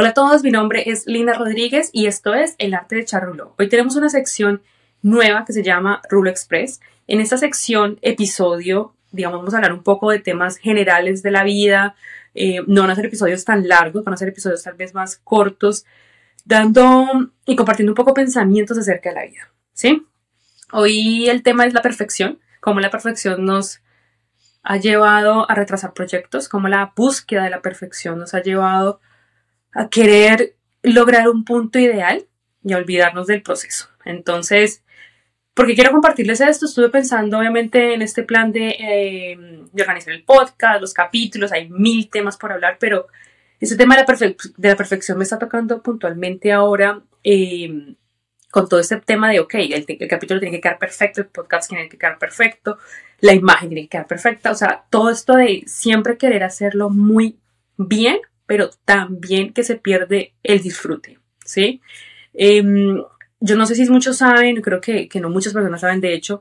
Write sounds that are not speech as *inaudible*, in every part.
Hola a todos, mi nombre es Linda Rodríguez y esto es El Arte de Charrulo. Hoy tenemos una sección nueva que se llama Rulo Express. En esta sección, episodio, digamos, vamos a hablar un poco de temas generales de la vida. Eh, no van a ser episodios tan largos, van a ser episodios tal vez más cortos, dando y compartiendo un poco pensamientos acerca de la vida. ¿Sí? Hoy el tema es la perfección, cómo la perfección nos ha llevado a retrasar proyectos, cómo la búsqueda de la perfección nos ha llevado a querer lograr un punto ideal y a olvidarnos del proceso. Entonces, porque quiero compartirles esto, estuve pensando obviamente en este plan de, eh, organizar el podcast, los capítulos, hay mil temas por hablar, pero ese tema de la, de la perfección me está tocando puntualmente ahora eh, con todo este tema de, ok, el, el, capítulo tiene que quedar perfecto, el podcast tiene que quedar perfecto, la imagen tiene que quedar perfecta, o sea, todo esto de siempre querer hacerlo muy bien pero también que se pierde el disfrute, ¿sí? Em, yo no sé si muchos saben, creo que, que no muchas personas saben, de hecho,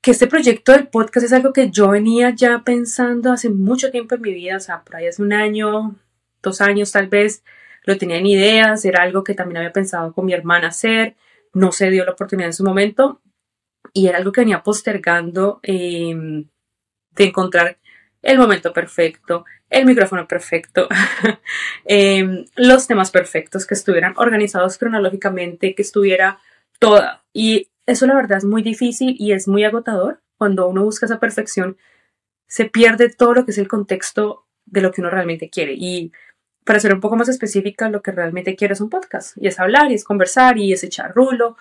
que este proyecto del podcast es algo que yo venía ya pensando hace mucho tiempo en mi vida, o sea, por ahí hace un año, dos años tal vez, lo tenía en ideas, era algo que también había pensado con mi hermana hacer, no se dio la oportunidad en su momento, y era algo que venía postergando em, de encontrar el momento perfecto, el micrófono perfecto, *laughs* em, los temas perfectos, que estuvieran organizados cronológicamente, que estuviera toda. Y eso la verdad es muy difícil y es muy agotador. Cuando uno busca esa perfección, se pierde todo lo que es el contexto de lo que uno realmente quiere. Y para ser un poco más específica, lo que realmente quiero es un podcast. Y es hablar, y es conversar, y es echar rulo,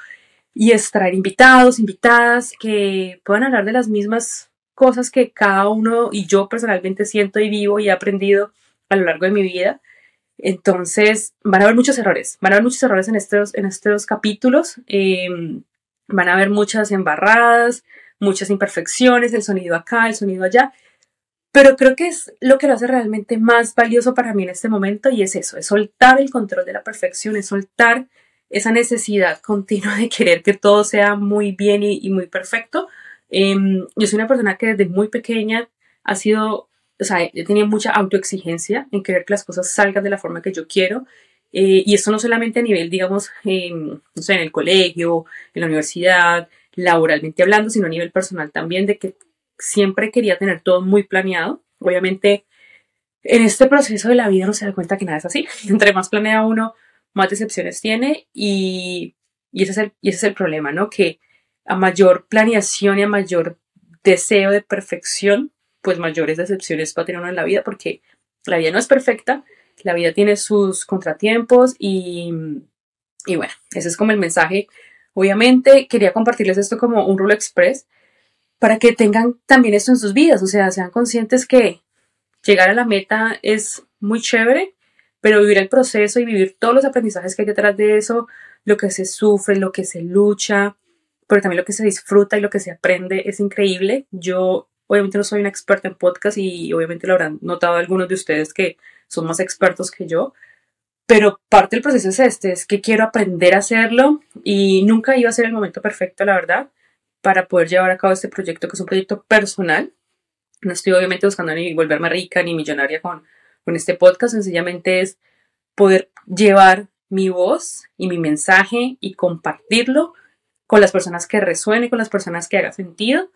y es traer invitados, invitadas que puedan hablar de las mismas cosas que cada uno y yo personalmente siento y vivo y he aprendido a lo largo de mi vida. Entonces, van a haber muchos errores, van a haber muchos errores en estos, en estos capítulos, em, van a haber muchas embarradas, muchas imperfecciones, el sonido acá, el sonido allá, pero creo que es lo que lo hace realmente más valioso para mí en este momento y es eso, es soltar el control de la perfección, es soltar esa necesidad continua de querer que todo sea muy bien y muy perfecto, Em, yo soy una persona que desde muy pequeña ha sido, o sea, he tenido mucha autoexigencia en querer que las cosas salgan de la forma que yo quiero. Eh, y esto no solamente a nivel, digamos, no sé, en el colegio, en la universidad, laboralmente hablando, sino a nivel personal también, de que siempre quería tener todo muy planeado. Obviamente, en este proceso de la vida no se da cuenta que nada es así. *laughs* Entre más planea uno, más decepciones tiene y, y, ese, es el, y ese es el problema, ¿no? Que a mayor planeación y a mayor deseo de perfección, pues mayores decepciones va a tener uno en la vida porque la vida no es perfecta, la vida tiene sus contratiempos y, y bueno, ese es como el mensaje. Obviamente quería compartirles esto como un rule express para que tengan también esto en sus vidas, o sea, sean conscientes que llegar a la meta es muy chévere, pero vivir el proceso y vivir todos los aprendizajes que hay detrás de eso, lo que se sufre, lo que se lucha, pero también lo que se disfruta y lo que se aprende es increíble. Yo obviamente no soy una experta en podcast y obviamente lo habrán notado algunos de ustedes que son más expertos que yo, pero parte del proceso es este, es que quiero aprender a hacerlo y nunca iba a ser el momento perfecto, la verdad, para poder llevar a cabo este proyecto que es un proyecto personal. No estoy obviamente buscando ni volverme rica ni millonaria con, con este podcast, sencillamente es poder llevar mi voz y mi mensaje y compartirlo con las personas que resuene, con las personas que haga sentido.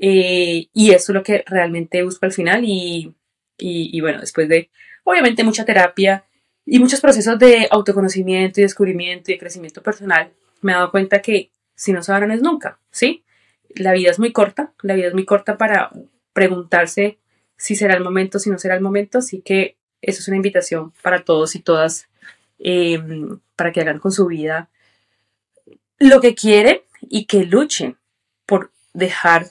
Eh, y eso es lo que realmente busco al final. Y, y, bueno, después de, obviamente, mucha terapia y muchos procesos de autoconocimiento y descubrimiento y de crecimiento personal, me he dado cuenta que si no saben es nunca, ¿sí? La vida es muy corta, la vida es muy corta para preguntarse si será el momento, si no será el momento, así que eso es una invitación para todos y todas eh, para que hagan con su vida lo que quieren y que luchen por dejar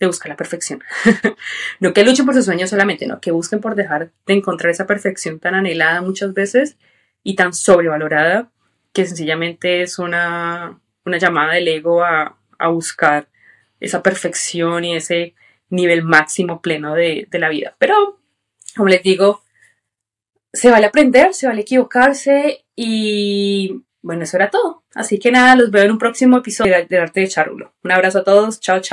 de buscar la perfección. *laughs* no que luchen por sus sueños solamente, no, que busquen por dejar de encontrar esa perfección tan anhelada muchas veces y tan sobrevalorada que sencillamente es una, una llamada del ego a, a, buscar esa perfección y ese nivel máximo pleno de, de la vida. Pero, como les digo, se vale aprender, se vale equivocarse y bueno, eso era todo. Así que nada, los veo en un próximo episodio de Arte de Charulo. Un abrazo a todos, chao, chao.